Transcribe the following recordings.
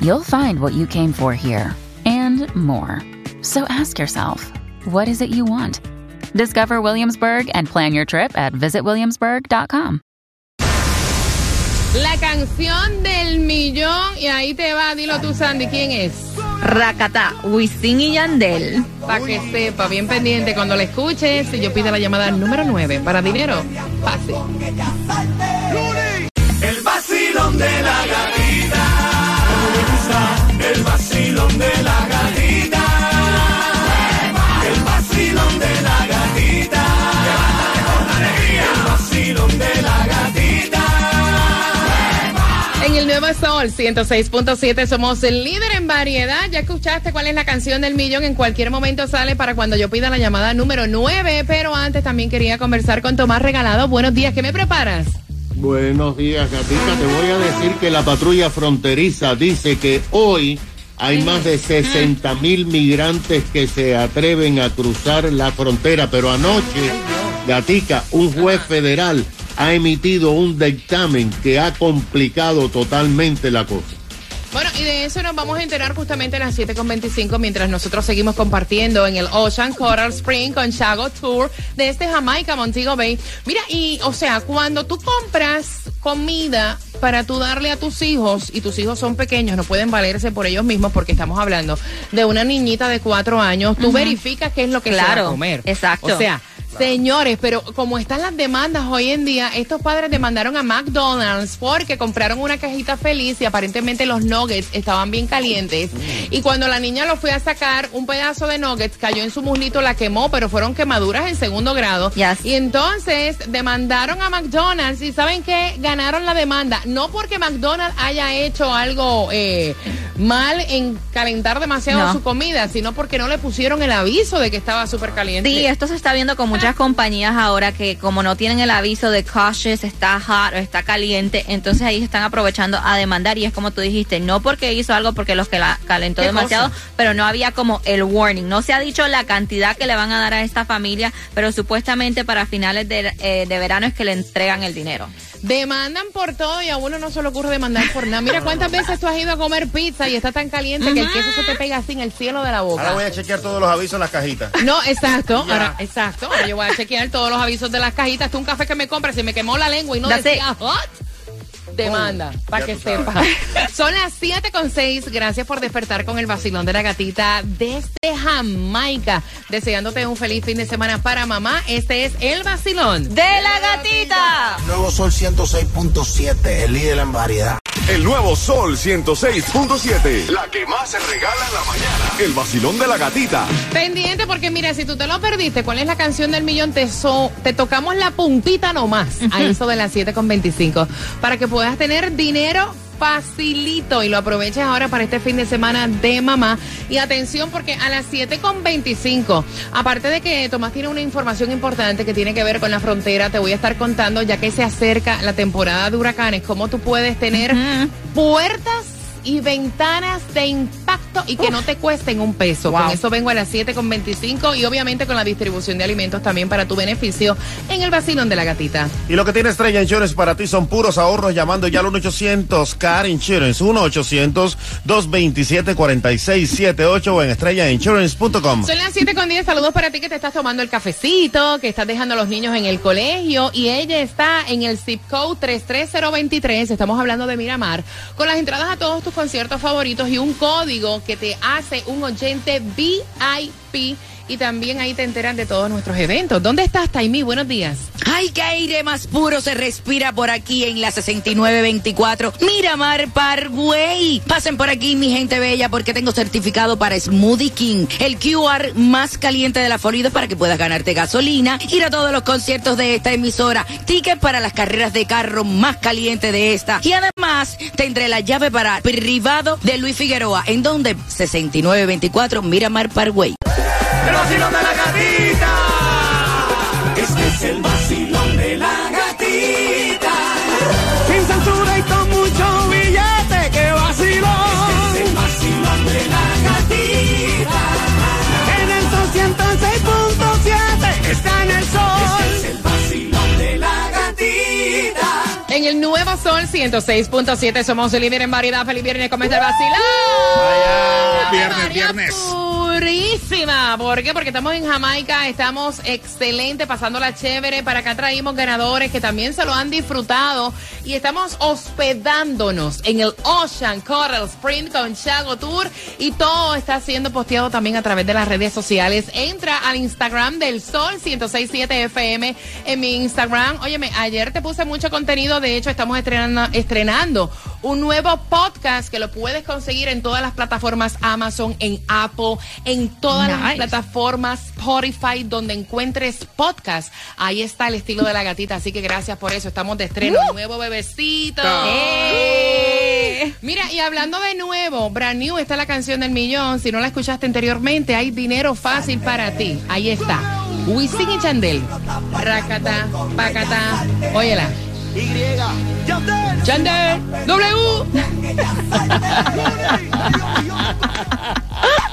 you'll find what you came for here and more. So ask yourself, what is it you want? Discover Williamsburg and plan your trip at visitwilliamsburg.com. La canción del millón, y ahí te va, dilo tú, Sandy, ¿quién es? Rakata, Wisin y Yandel. Para que sepa, bien pendiente, cuando la escuches, yo pido la llamada número 9 para dinero. Fácil. Sol 106.7 somos el líder en variedad. Ya escuchaste cuál es la canción del millón. En cualquier momento sale para cuando yo pida la llamada número 9. Pero antes también quería conversar con Tomás Regalado. Buenos días, ¿qué me preparas? Buenos días, gatita. Te voy a decir que la patrulla fronteriza dice que hoy hay más de 60 mil migrantes que se atreven a cruzar la frontera, pero anoche, gatica, un juez federal ha emitido un dictamen que ha complicado totalmente la cosa. Bueno, y de eso nos vamos a enterar justamente a las 7.25 mientras nosotros seguimos compartiendo en el Ocean Coral Spring con Chago Tour desde Jamaica, Montego Bay. Mira, y o sea, cuando tú compras comida para tú darle a tus hijos y tus hijos son pequeños, no pueden valerse por ellos mismos porque estamos hablando de una niñita de cuatro años, tú verificas qué es lo que se va a Claro, comer. exacto. O sea, Señores, pero como están las demandas hoy en día, estos padres demandaron a McDonald's porque compraron una cajita feliz y aparentemente los nuggets estaban bien calientes. Y cuando la niña lo fue a sacar, un pedazo de nuggets cayó en su muslito, la quemó, pero fueron quemaduras en segundo grado. Yes. Y entonces demandaron a McDonald's y ¿saben qué? Ganaron la demanda. No porque McDonald's haya hecho algo eh, mal en calentar demasiado No. su comida, sino porque no le pusieron el aviso de que estaba súper caliente. Sí, esto se está viendo con muchas compañías ahora que como no tienen el aviso de cautious, está hot o está caliente, entonces ahí están aprovechando a demandar y es como tú dijiste, no porque hizo algo porque los que la calentó ¿Qué demasiado, cosa? pero no había como el warning, no se ha dicho la cantidad que le van a dar a esta familia, pero supuestamente para finales de, eh, de verano es que le entregan el dinero. Demandan por todo y a uno no se le ocurre demandar por nada. Mira cuántas veces tú has ido a comer pizza y está tan caliente que el queso se te pega así en el cielo de la boca. Ahora voy a chequear todos los avisos en las cajitas. No, exacto. Ya. Ahora, exacto. Ahora yo voy a chequear todos los avisos de las cajitas. Tú un café que me compras y me quemó la lengua y no That's decía hot. Demanda, Oh, para que sepa. Son las 7 con 6. Gracias por despertar con el vacilón de la gatita desde Jamaica. Deseándote un feliz fin de semana para mamá. Este es el vacilón. ¡De la gatita! Nuevo Sol 106.7, el líder en variedad. El nuevo Sol 106.7. La que más se regala en la mañana. El vacilón de la gatita. Pendiente porque mira, si tú te lo perdiste, ¿cuál es la canción del millón? Te, so- te tocamos la puntita nomás a eso de las 7 con 25 para que puedas tener dinero facilito y lo aproveches ahora para este fin de semana de mamá. Y atención porque a las 7 con 25, aparte de que Tomás tiene una información importante que tiene que ver con la frontera, te voy a estar contando ya que se acerca la temporada de huracanes, cómo tú puedes tener puertas y ventanas de impacto y que no te cuesten un peso. Con eso vengo a las 7 con 25 y obviamente con la distribución de alimentos también para tu beneficio en el vacilón de la gatita. Y lo que tiene Estrella Insurance para ti son puros ahorros llamando ya al 1-800-CAR Insurance. 1-800-227-4678 o en estrellainsurance.com. Son las 7 con 10. Saludos para ti que te estás tomando el cafecito, que estás dejando a los niños en el colegio. Y ella está en el zip code 33023. Estamos hablando de Miramar. Con las entradas a todos tus conciertos favoritos y un código que te hace un oyente VIP y también ahí te enteran de todos nuestros eventos. ¿Dónde estás, Taimi? Buenos días. Ay, qué aire más puro se respira por aquí en la 6924 Miramar Parkway. Pasen por aquí, mi gente bella, porque tengo certificado para Smoothie King, el QR más caliente de la Florida para que puedas ganarte gasolina, ir a todos los conciertos de esta emisora, tickets para las carreras de carro más caliente de esta y además tendré la llave para privado de Luis Figueroa, en donde 6924 Miramar Parkway. El vacilón de la gatita. Este es el vacilón de la el nuevo Sol 106.7 somos el líder en variedad. Feliz viernes, comienza el vacilón. Vaya, viernes, viernes. Purísima. ¿Por qué? Porque estamos en Jamaica, estamos excelente, pasándola chévere. Para acá traímos ganadores que también se lo han disfrutado y estamos hospedándonos en el Ocean Coral Spring con Chago Tour y todo está siendo posteado también a través de las redes sociales. Entra al Instagram del Sol 1067 FM en mi Instagram. Óyeme, ayer te puse mucho contenido. De hecho, estamos estrenando, estrenando un nuevo podcast que lo puedes conseguir en todas las plataformas Amazon, en Apple, en todas las plataformas Spotify, donde encuentres podcast. Ahí está el estilo de la gatita. Así que gracias por eso. Estamos de estreno. Nuevo bebecito. ¡Eh! Mira, y hablando de nuevo, brand new está la canción del millón. Si no la escuchaste anteriormente, hay dinero fácil para ti. Ahí está. Wisin y Chandel. Racata, pacata. Óyela. Chandel. W.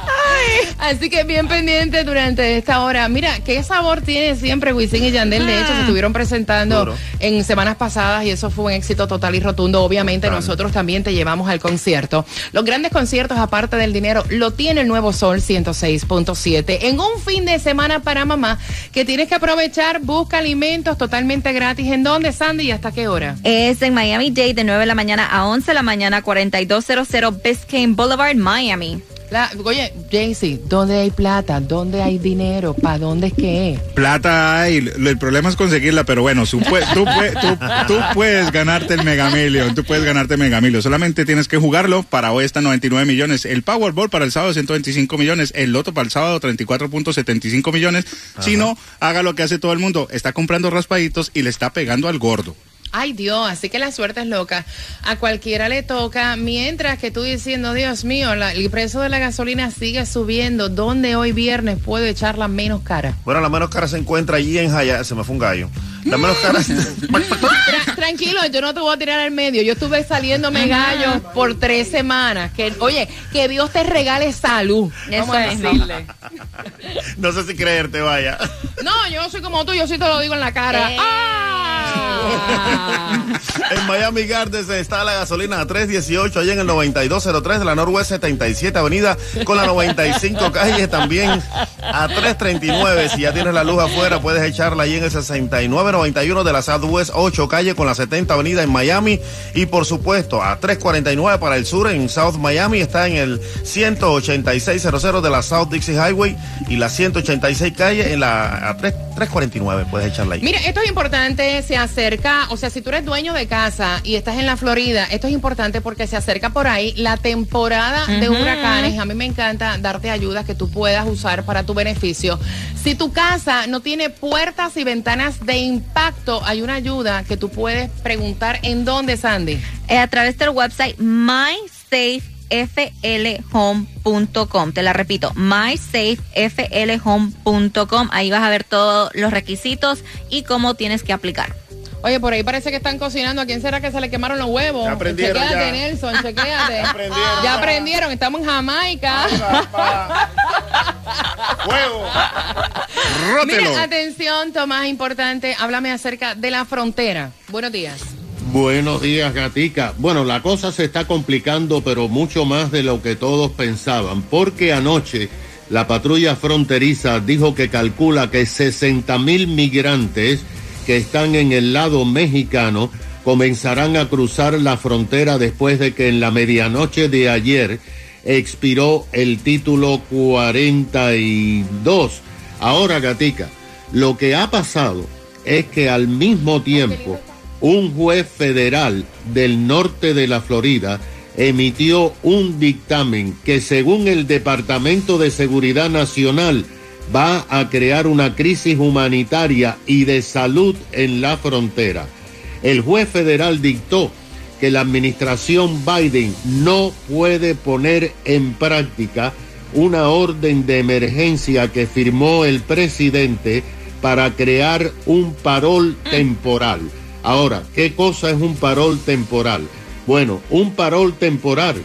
Así que bien pendiente durante esta hora. Mira, qué sabor tiene siempre Wisin y Yandel. De hecho, se estuvieron presentando Duro. en semanas pasadas y eso fue un éxito total y rotundo. Obviamente, nosotros también te llevamos al concierto. Los grandes conciertos, aparte del dinero, lo tiene el nuevo Sol 106.7. En un fin de semana para mamá que tienes que aprovechar, busca alimentos totalmente gratis. ¿En dónde, Sandy? ¿Y hasta qué hora? Es en Miami Dade de 9 de la mañana a 11 de la mañana, 4200 Biscayne Boulevard, Miami. La- oye, Jaycee, ¿dónde hay plata? ¿Dónde hay dinero? ¿Para dónde es que es? Plata hay, lo- el problema es conseguirla, pero bueno, tú, tú- tú puedes ganarte el Mega Million, tú puedes ganarte el Mega Million. Solamente tienes que jugarlo. Para hoy está 99 millones. El Powerball para el sábado 125 millones. El Loto para el sábado 34.75 millones. Si no, haga lo que hace todo el mundo. Está comprando raspaditos y le está pegando al gordo. Ay Dios, así que la suerte es loca. A cualquiera le toca, mientras que tú diciendo, Dios mío, la- el precio de la gasolina sigue subiendo. ¿Dónde hoy viernes puedo echarla menos cara? Bueno, la menos cara se encuentra allí en Jaya. Se me fue un gallo. La menos cara. Tra- tranquilo, yo no te voy a tirar al medio. Yo estuve saliéndome gallo por tres semanas. Que, oye, que Dios te regale salud. Vamos a Eso mismo. decirle. no sé si creerte, vaya. No, yo soy como tú, yo sí te lo digo en la cara. Eh. ¡Ah! En Miami Gardens está la gasolina a 318, allá en el 9203 de la Norwest 77 Avenida, con la 95 calle también a 339. Si ya tienes la luz afuera, puedes echarla ahí en el 6991 de la Southwest 8 calle con la 70 Avenida en Miami. Y por supuesto, a 349 para el sur en South Miami está en el 18600 de la South Dixie Highway y la 186 calle en la a 3, 349. Puedes echarla ahí. Mira, esto es importante, se acerca, o sea, si tú eres dueño de casa y estás en la Florida, esto es importante porque se acerca por ahí la temporada de huracanes. A mí me encanta darte ayudas que tú puedas usar para tu beneficio. Si tu casa no tiene puertas y ventanas de impacto, hay una ayuda que tú puedes preguntar en dónde, Sandy. Eh, a través del website mysafeflhome.com. Te la repito, mysafeflhome.com. Ahí vas a ver todos los requisitos y cómo tienes que aplicar. Oye, por ahí parece que están cocinando. ¿A quién será que se le quemaron los huevos? Ya aprendieron, chequéate, ya. Nelson, chequéate. Ya aprendieron, Ya aprendieron, estamos en Jamaica. ¡Rótelo! Mira, atención, Tomás, importante, háblame acerca de la frontera. Buenos días. Buenos días, Gatica. Bueno, la cosa se está complicando, pero mucho más de lo que todos pensaban, porque anoche la patrulla fronteriza dijo que calcula que 60 mil migrantes que están en el lado mexicano comenzarán a cruzar la frontera después de que en la medianoche de ayer expiró el título 42. Ahora, Gatica, lo que ha pasado es que al mismo tiempo un juez federal del norte de la Florida emitió un dictamen que según el Departamento de Seguridad Nacional va a crear una crisis humanitaria y de salud en la frontera. El juez federal dictó que la administración Biden no puede poner en práctica una orden de emergencia que firmó el presidente para crear un parol temporal. Ahora, ¿qué cosa es un parol temporal? Bueno, un parol temporal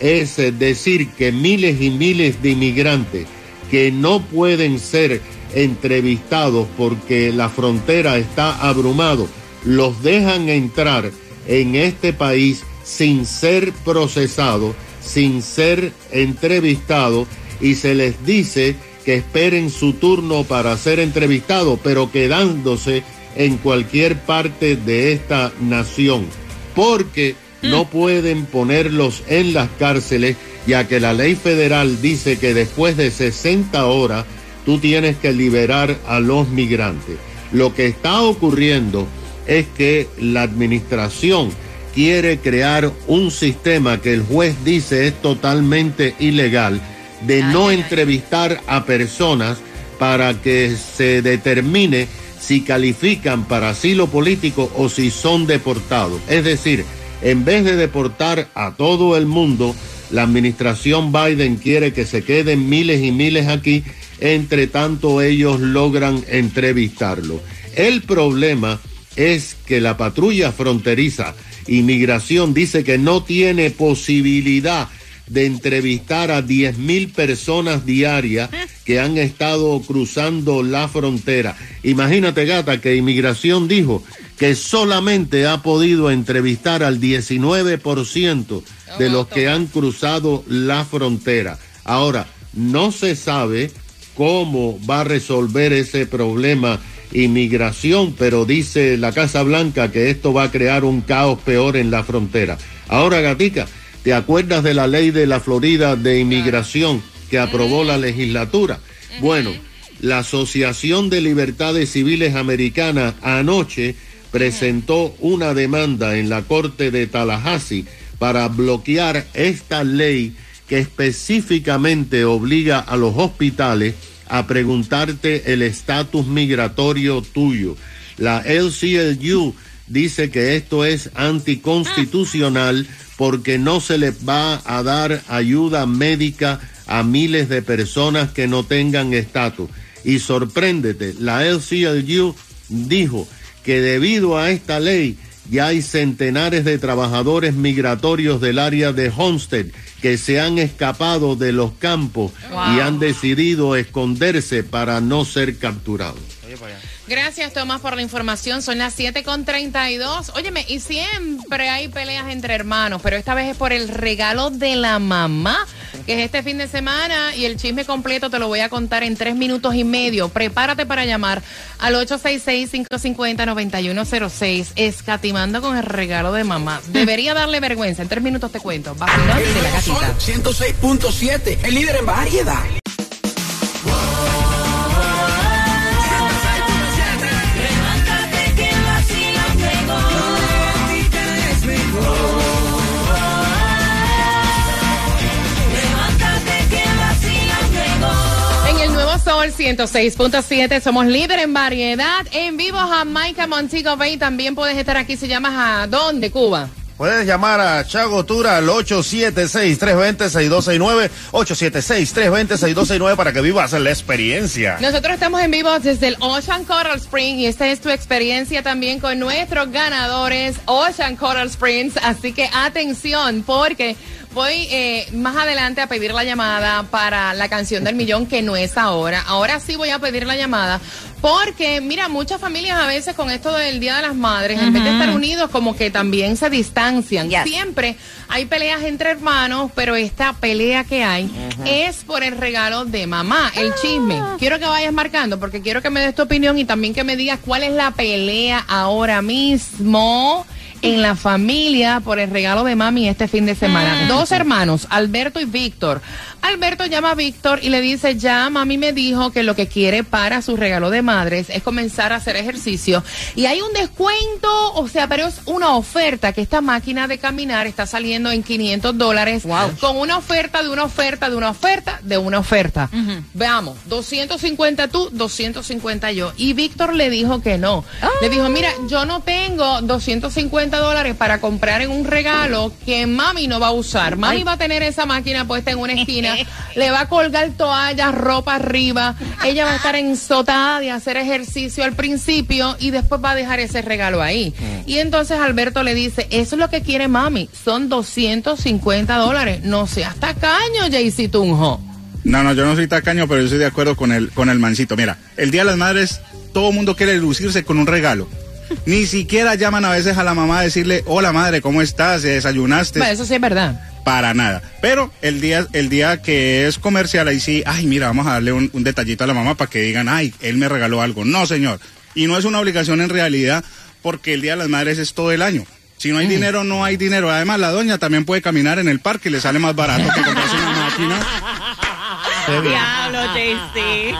es decir que miles y miles de inmigrantes que no pueden ser entrevistados porque la frontera está abrumado, los dejan entrar en este país sin ser procesados, sin ser entrevistados y se les dice que esperen su turno para ser entrevistados, pero quedándose en cualquier parte de esta nación, porque no pueden ponerlos en las cárceles, ya que la ley federal dice que después de 60 horas tú tienes que liberar a los migrantes. Lo que está ocurriendo es que la administración quiere crear un sistema que el juez dice es totalmente ilegal de no entrevistar a personas para que se determine si califican para asilo político o si son deportados. Es decir, en vez de deportar a todo el mundo, la administración Biden quiere que se queden miles y miles aquí, entre tanto ellos logran entrevistarlo. El problema es que la patrulla fronteriza Inmigración dice que no tiene posibilidad de entrevistar a 10 mil personas diarias que han estado cruzando la frontera. Imagínate, gata, que Inmigración dijo que solamente ha podido entrevistar al 19% de los que han cruzado la frontera. Ahora, no se sabe cómo va a resolver ese problema inmigración, pero dice la Casa Blanca que esto va a crear un caos peor en la frontera. Ahora, Gatica, ¿te acuerdas de la ley de la Florida de inmigración que aprobó la legislatura? Bueno, la Asociación de Libertades Civiles Americanas anoche presentó una demanda en la Corte de Tallahassee para bloquear esta ley que específicamente obliga a los hospitales a preguntarte el estatus migratorio tuyo. La LCLU dice que esto es anticonstitucional porque no se le va a dar ayuda médica a miles de personas que no tengan estatus. Y sorpréndete, la LCLU dijo que debido a esta ley ya hay centenares de trabajadores migratorios del área de Homestead que se han escapado de los campos y han decidido esconderse para no ser capturados. Gracias, Tomás, por la información. Son las 7.32. Óyeme, y siempre hay peleas entre hermanos, pero esta vez es por el regalo de la mamá, que es este fin de semana, y el chisme completo te lo voy a contar en tres minutos y medio. Prepárate para llamar al 866-550-9106, escatimando con el regalo de mamá. Debería darle vergüenza. En tres minutos te cuento. Vacilón de la gatita. 106.7, el líder en variedad. El nuevo Sol 106.7 somos líder en variedad. En vivo Jamaica Montego Bay. También puedes estar aquí. Se llama a dónde, Cuba. Puedes llamar a Chago Tura al 876-320-6269, 876-320-6269 para que vivas la experiencia. Nosotros estamos en vivo desde el Ocean Coral Spring y esta es tu experiencia también con nuestros ganadores Ocean Coral Springs. Así que atención porque voy eh, más adelante a pedir la llamada para la canción del millón que no es ahora. Ahora sí voy a pedir la llamada porque mira, muchas familias a veces con esto del Día de las Madres, en vez de estar unidos como que también se distancian. Yes. Siempre hay peleas entre hermanos, pero esta pelea que hay es por el regalo de mamá, el chisme. Quiero que vayas marcando porque quiero que me des tu opinión y también que me digas cuál es la pelea ahora mismo en la familia por el regalo de mami este fin de semana. Dos hermanos, Alberto y Víctor. Alberto llama a Víctor y le dice, ya mami me dijo que lo que quiere para su regalo de madres es comenzar a hacer ejercicio. Y hay un descuento, o sea, pero es una oferta que esta máquina de caminar está saliendo en 500 dólares. Con una oferta de una oferta de una oferta de una oferta. Veamos, 250 tú, 250 yo. Y Víctor le dijo que no. Le dijo, mira, yo no tengo 250 dólares para comprar en un regalo que mami no va a usar. Mami va a tener esa máquina puesta en una esquina, le va a colgar toallas, ropa arriba, ella va a estar ensotada de hacer ejercicio al principio y después va a dejar ese regalo ahí. Y entonces Alberto le dice, eso es lo que quiere mami, son 250 dólares. No seas tacaño, Jaycee Tunjo. No, no, yo no soy tacaño, pero yo estoy de acuerdo con el, con el mancito. Mira, el Día de las Madres, todo el mundo quiere lucirse con un regalo. Ni siquiera llaman a veces a la mamá a decirle, hola madre, ¿cómo estás? ¿Desayunaste? Bueno, eso sí es verdad. Para nada. Pero el día, el día que es comercial, ahí sí, ay, mira, vamos a darle un, un detallito a la mamá para que digan, ay, él me regaló algo. No, señor. Y no es una obligación en realidad, porque el Día de las Madres es todo el año. Si no hay dinero, no hay dinero. Además, la doña también puede caminar en el parque y le sale más barato que comprarse una máquina. Diablo, JC.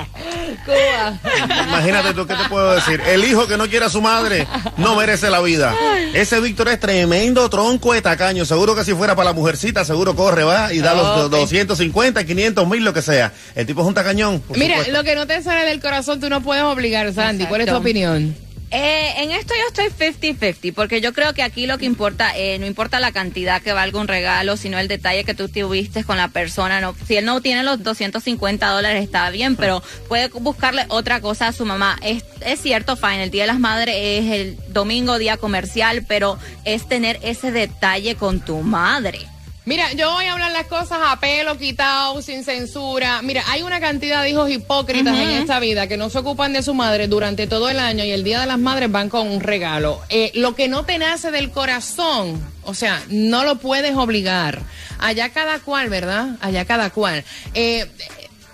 Imagínate tú, ¿qué te puedo decir? El hijo que no quiere a su madre no merece la vida. Ese Víctor es tremendo tronco de tacaño. Seguro que si fuera para la mujercita, seguro corre, va, y da los Ok. 250, 500 mil, lo que sea. El tipo es un tacañón. Mira, supuesto. lo que no te sale del corazón tú no puedes obligar, Sandy. ¿Cuál es tu opinión? Eh, en esto yo estoy 50-50, porque yo creo que aquí lo que importa, eh, no importa la cantidad que valga un regalo, sino el detalle que tú tuviste con la persona. No, si él no tiene los 250 dólares, está bien, pero puede buscarle otra cosa a su mamá. Es, es cierto, fine, el Día de las Madres es el domingo, día comercial, pero es tener ese detalle con tu madre. Mira, yo voy a hablar las cosas a pelo quitado, sin censura. Mira, hay una cantidad de hijos hipócritas en esta vida que no se ocupan de su madre durante todo el año y el Día de las Madres van con un regalo. Eh, lo que no te nace del corazón, o sea, no lo puedes obligar. Allá cada cual, ¿verdad? Allá cada cual. Eh,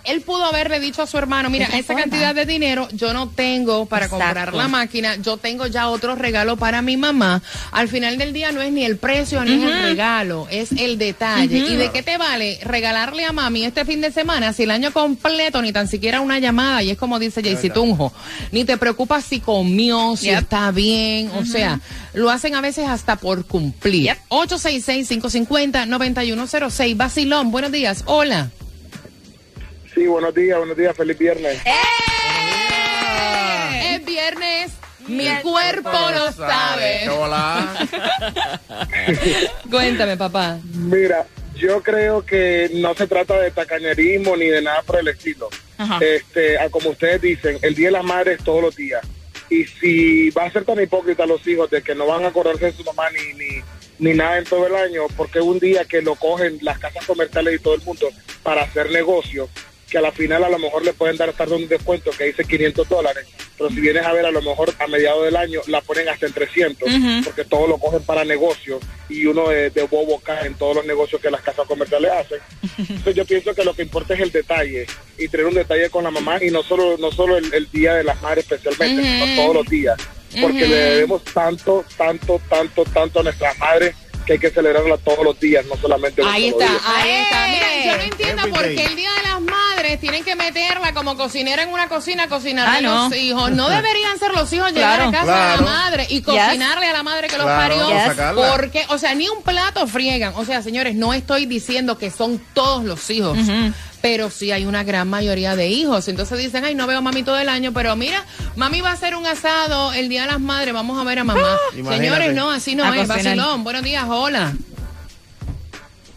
él pudo haberle dicho a su hermano, mira, esa cantidad de dinero yo no tengo para Exacto. comprar la máquina, yo tengo ya otro regalo para mi mamá. Al final del día no es ni el precio ni el regalo, es el detalle. ¿Y de qué te vale regalarle a mami este fin de semana si el año completo ni tan siquiera una llamada? Y es como dice Jaycee Tunjo, ni te preocupas si comió, si Yep. está bien, o sea, lo hacen a veces hasta por cumplir. Yep. 866-550-9106, Basilón, buenos días, hola. Sí, buenos días, buenos días, feliz viernes. Es viernes, mi cuerpo lo sabe. Hola. Cuéntame, papá. Mira, yo creo que no se trata de tacañerismo ni de nada por el estilo. Este, a como ustedes dicen, el Día de las Madres todos los días. Y si va a ser tan hipócrita los hijos de que no van a acordarse de su mamá ni, ni, ni nada en todo el año, porque un día que lo cogen las casas comerciales y todo el mundo para hacer negocio, que a la final a lo mejor le pueden dar hasta un descuento que dice 500 dólares, pero si vienes a ver a lo mejor a mediados del año la ponen hasta en 300, porque todo lo cogen para negocios y uno de, de bobo cae en todos los negocios que las casas comerciales hacen. Entonces yo pienso que lo que importa es el detalle y tener un detalle con la mamá y no solo no solo el, el día de las madres especialmente, sino todos los días, porque le debemos tanto, tanto, tanto, tanto a nuestras madres que hay que celebrarla todos los días, no solamente un Ahí solo está, día. ahí está. Mira, yo no entiendo por qué el Día de las Madres tienen que meterla como cocinera en una cocina, cocinarle Ah, a no. los hijos. No deberían ser los hijos llegar Claro. a casa Claro. de la madre y cocinarle a la madre que los Claro, parió. Yes. Porque, o sea, ni un plato friegan. O sea, señores, no estoy diciendo que son todos los hijos. Pero sí hay una gran mayoría de hijos. Entonces dicen, ay, no veo a mami todo el año, pero mira, mami va a hacer un asado el Día de las Madres, vamos a ver a mamá. Imagínate. Señores, no, así no A es. cocinar. Vacilón, buenos días, hola.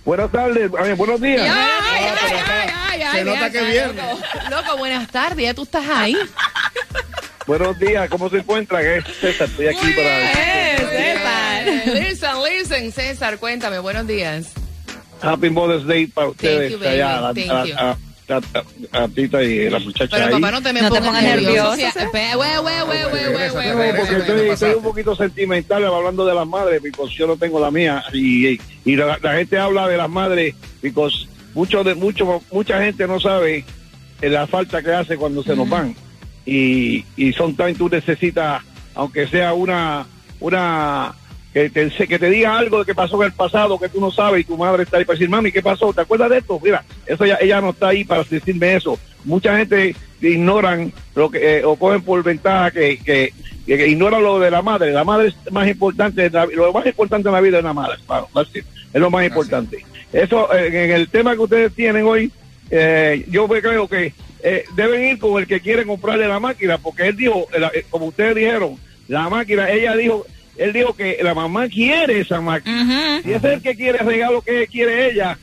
Buenas tardes, a buenos días. Ay, ay, ay, ay, ay, Se nota que viernes. Loco, Loco, buenas tardes, ya tú estás ahí. Buenos días, ¿cómo se encuentran? César, estoy aquí Muy para... bien, César. Listen, listen, César, cuéntame, buenos días. Happy Mother's Day para ustedes, you, baby. allá, a, Thank a- you. a- a- a- a Tita y la muchacha Pero ahí. papá, no te me No pongas pongas nervioso. porque estoy, un poquito sentimental hablando de las madres, porque yo no tengo la mía. Y, y la, la gente habla de las madres, porque mucho de, mucho, mucha gente no sabe eh, la falta que hace cuando se nos van. Y, y son tan, tú necesitas, aunque sea una, una, que te, que te diga algo de que pasó en el pasado que tú no sabes y tu madre está ahí para decir, mami, ¿qué pasó? ¿Te acuerdas de esto? Mira, eso ya, ella no está ahí para decirme eso. Mucha gente ignoran lo que, eh, o cogen por ventaja que, que, que ignoran lo de la madre. La madre es más importante, lo más importante en la vida es la madre, hermano. Es lo más importante. Eso, eh, en el tema que ustedes tienen hoy, eh, yo creo que eh, deben ir con el que quiere comprarle la máquina, porque él dijo, eh, como ustedes dijeron, la máquina, ella dijo, él dijo que la mamá quiere esa máquina. Y es el que quiere el regalo que quiere ella.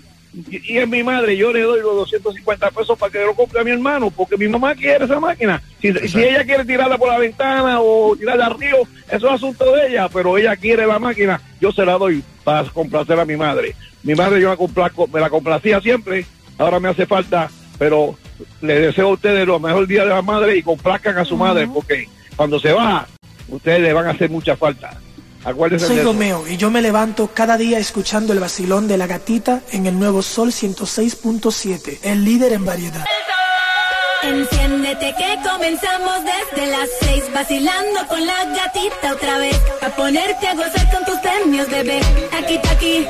Y, es mi madre, yo le doy los 250 pesos para que lo compre a mi hermano, porque mi mamá quiere esa máquina. Si, si ella quiere tirarla por la ventana o tirarla al río, eso es asunto de ella, pero ella quiere la máquina, yo se la doy para complacer a mi madre. Mi madre yo la me la complacía siempre, ahora me hace falta, pero le deseo a ustedes lo mejor día de la madre y complazcan a su madre, porque cuando se va, ustedes le van a hacer mucha falta. Acuérdense Soy. Romeo y yo me levanto cada día escuchando el vacilón de la gatita en el nuevo Sol 106.7, el líder en variedad. Enciéndete que comenzamos desde las seis vacilando con la gatita otra vez a ponerte a gozar con tus premios bebé aquí aquí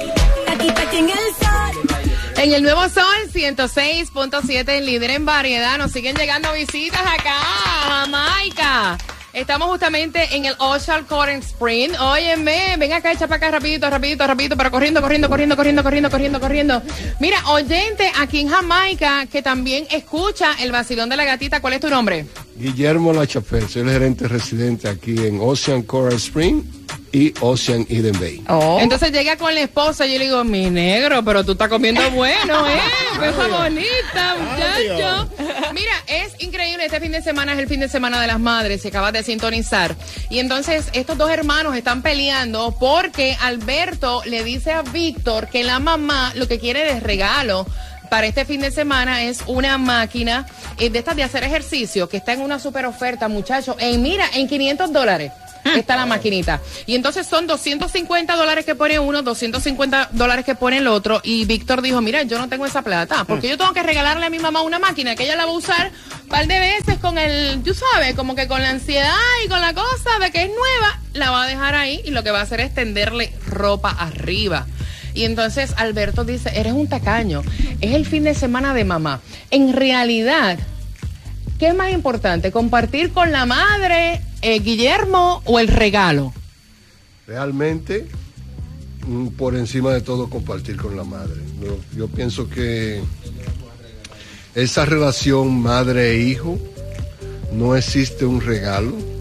aquí aquí en el sol En el nuevo Sol 106.7, el líder en variedad. Nos siguen llegando visitas acá a Jamaica. Estamos justamente en el Ocean Current Spring. Óyeme, ven acá, echa para acá rapidito, rapidito, rapidito, pero corriendo, corriendo, corriendo, corriendo, corriendo, corriendo, corriendo. Mira, oyente aquí en Jamaica que también escucha el vacilón de la gatita. ¿Cuál es tu nombre? Guillermo Lachapel, soy el gerente residente aquí en Ocean Coral Spring y Ocean Eden Bay. Entonces llega con la esposa y yo le digo, mi negro, pero tú estás comiendo bueno, ¿eh? Cosa bonita, muchacho. Mira, es increíble, este fin de semana es el fin de semana de las madres, se acabas de sintonizar. Y entonces estos dos hermanos están peleando porque Alberto le dice a Víctor que la mamá lo que quiere de regalo para este fin de semana es una máquina eh, de estas de hacer ejercicio que está en una super oferta, muchachos. En mira, en 500 dólares está la maquinita. Y entonces son 250 dólares que pone uno, 250 dólares que pone el otro. Y Víctor dijo, mira, yo no tengo esa plata, porque yo tengo que regalarle a mi mamá una máquina que ella la va a usar un par de veces con el, tú sabes, como que con la ansiedad y con la cosa de que es nueva, la va a dejar ahí y lo que va a hacer es tenderle ropa arriba. Y entonces Alberto dice, eres un tacaño, es el fin de semana de mamá. En realidad, ¿qué es más importante? ¿Compartir con la madre, eh, Guillermo, o el regalo? Realmente, mm, por encima de todo, compartir con la madre. Yo, yo pienso que esa relación madre e hijo, no existe un regalo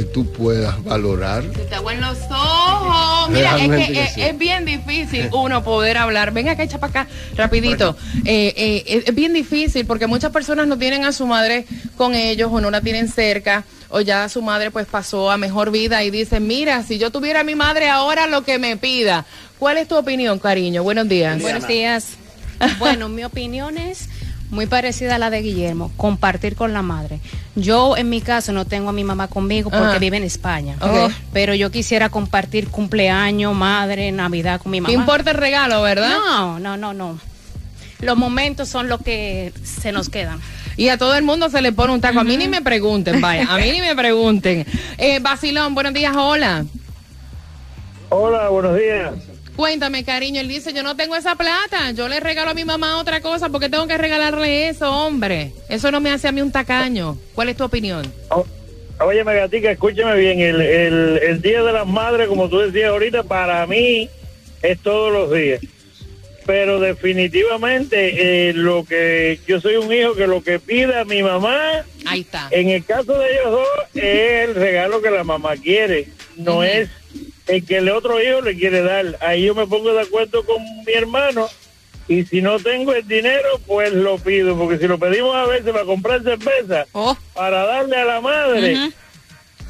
que tú puedas valorar. Se te aguan los ojos. Mira, es que, que es, sí. es bien difícil uno poder hablar. Venga acá, echa para acá, rapidito. Eh, eh, es, es bien difícil porque muchas personas no tienen a su madre con ellos o no la tienen cerca o ya su madre pues pasó a mejor vida y dicen, mira, si yo tuviera a mi madre ahora lo que me pida. ¿Cuál es tu opinión, cariño? Buenos días. Buenos días. Bueno, mi opinión es muy parecida a la de Guillermo, compartir con la madre. Yo en mi caso no tengo a mi mamá conmigo porque Ajá. vive en España, pero yo quisiera compartir cumpleaños, madre, Navidad con mi mamá. ¿Qué importa el regalo, verdad? No, no, no, no. Los momentos son los que se nos quedan. Y a todo el mundo se le pone un taco. A mí ni me pregunten, vaya. A mí ni me pregunten. Eh, Basilón, buenos días, hola. Hola, buenos días. Cuéntame, cariño. Él dice, yo no tengo esa plata. Yo le regalo a mi mamá otra cosa. porque tengo que regalarle eso, hombre? Eso no me hace a mí un tacaño. ¿Cuál es tu opinión? Oye, Gatica, escúchame bien, el, el, el Día de las Madres, como tú decías ahorita, para mí es todos los días. Pero definitivamente eh, lo que yo soy un hijo que lo que pida mi mamá, Ahí está. en el caso de ellos dos, es el regalo que la mamá quiere, no es el que el otro hijo le quiere dar. Ahí yo me pongo de acuerdo con mi hermano y si no tengo el dinero, pues lo pido, porque si lo pedimos a veces para comprar cerveza, para darle a la madre,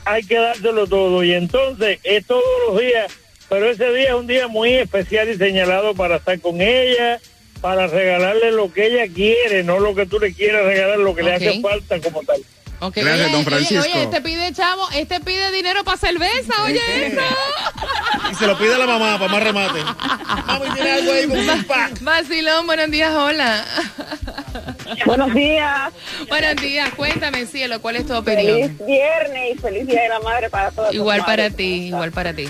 hay que dárselo todo. Y entonces es todos los días, pero ese día es un día muy especial y señalado para estar con ella, para regalarle lo que ella quiere, no lo que tú le quieras regalar, lo que le hace falta como tal. Ok, Gracias, oye, don oye, Francisco. Oye, este pide chavo, este pide dinero para cerveza, oye eso. Y se lo pide a la mamá para más remate. Mami, tiene algo ahí con un pack. Vacilón, buenos días, hola. Buenos días. Buenos días, cuéntame, cielo, ¿cuál es tu Feliz opinión? viernes y feliz día de la madre para todos. Igual para madres. ti, igual para ti.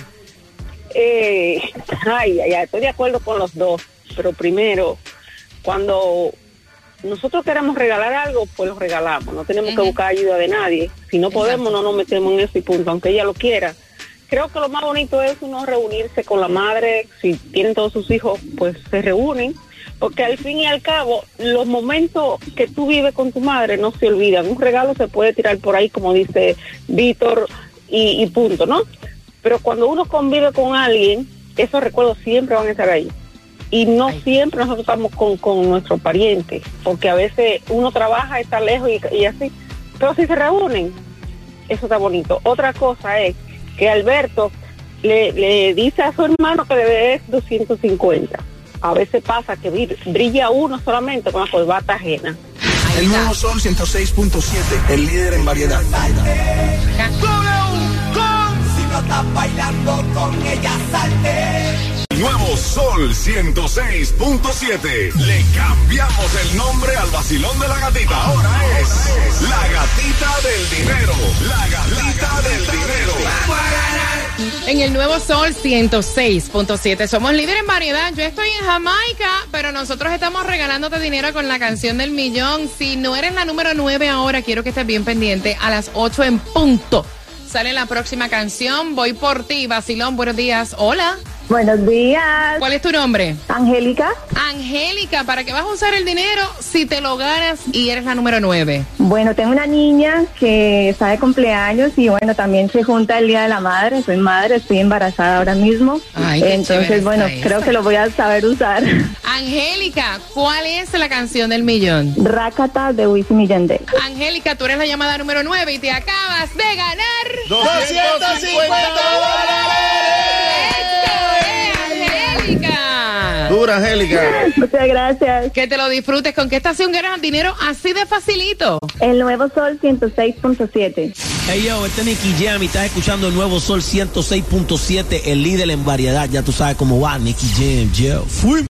Eh, ay, ay, ay, estoy de acuerdo con los dos, pero primero, cuando nosotros queremos regalar algo, pues lo regalamos, no tenemos que buscar ayuda de nadie. Si no podemos, no nos metemos en ese punto, aunque ella lo quiera. Creo que lo más bonito es uno reunirse con la madre, si tienen todos sus hijos, pues se reúnen, porque al fin y al cabo, los momentos que tú vives con tu madre no se olvidan. Un regalo se puede tirar por ahí, como dice Víctor, y, y punto, ¿no? Pero cuando uno convive con alguien, esos recuerdos siempre van a estar ahí. Y no siempre nosotros estamos con, con nuestros parientes, porque a veces uno trabaja, está lejos y, y así. Pero si se reúnen, eso está bonito. Otra cosa es que Alberto le, le dice a su hermano que debe es 250. A veces pasa que bri- brilla uno solamente con la corbata ajena. El nuevo Sol 106.7, el líder en variedad. Si no estás bailando con ella, salte. Nuevo Sol 106.7. Le cambiamos el nombre al vacilón de la gatita. Ahora es la gatita del dinero. La gatita del dinero. En el nuevo Sol 106.7. Somos líderes en variedad. Yo estoy en Jamaica, pero nosotros estamos regalándote dinero con la canción del millón. Si no eres la número 9 ahora, quiero que estés bien pendiente. A las 8 en punto sale la próxima canción. Voy por ti, Basilón. Buenos días. Hola. Buenos días. ¿Cuál es tu nombre? Angélica. Angélica, ¿para qué vas a usar el dinero si te lo ganas y eres la número 9? Bueno, tengo una niña que está de cumpleaños y bueno, también se junta el Día de la Madre. Soy madre, estoy embarazada ahora mismo. Ay, qué Entonces, bueno, está creo que lo voy a saber usar. Angélica, ¿cuál es la canción del millón? Rakata de Wisin y Yandel. Angélica, tú eres la llamada número 9 y te acabas de ganar 250 Angélica. Dura, Angélica. Muchas gracias. Que te lo disfrutes. ¿Con qué estación ganas dinero así de facilito? El Nuevo Sol 106.7. Hey yo, este es Nicky Jam y estás escuchando el nuevo Sol 106.7, el líder en variedad. Ya tú sabes cómo va, Nicky Jam, yo. Fui.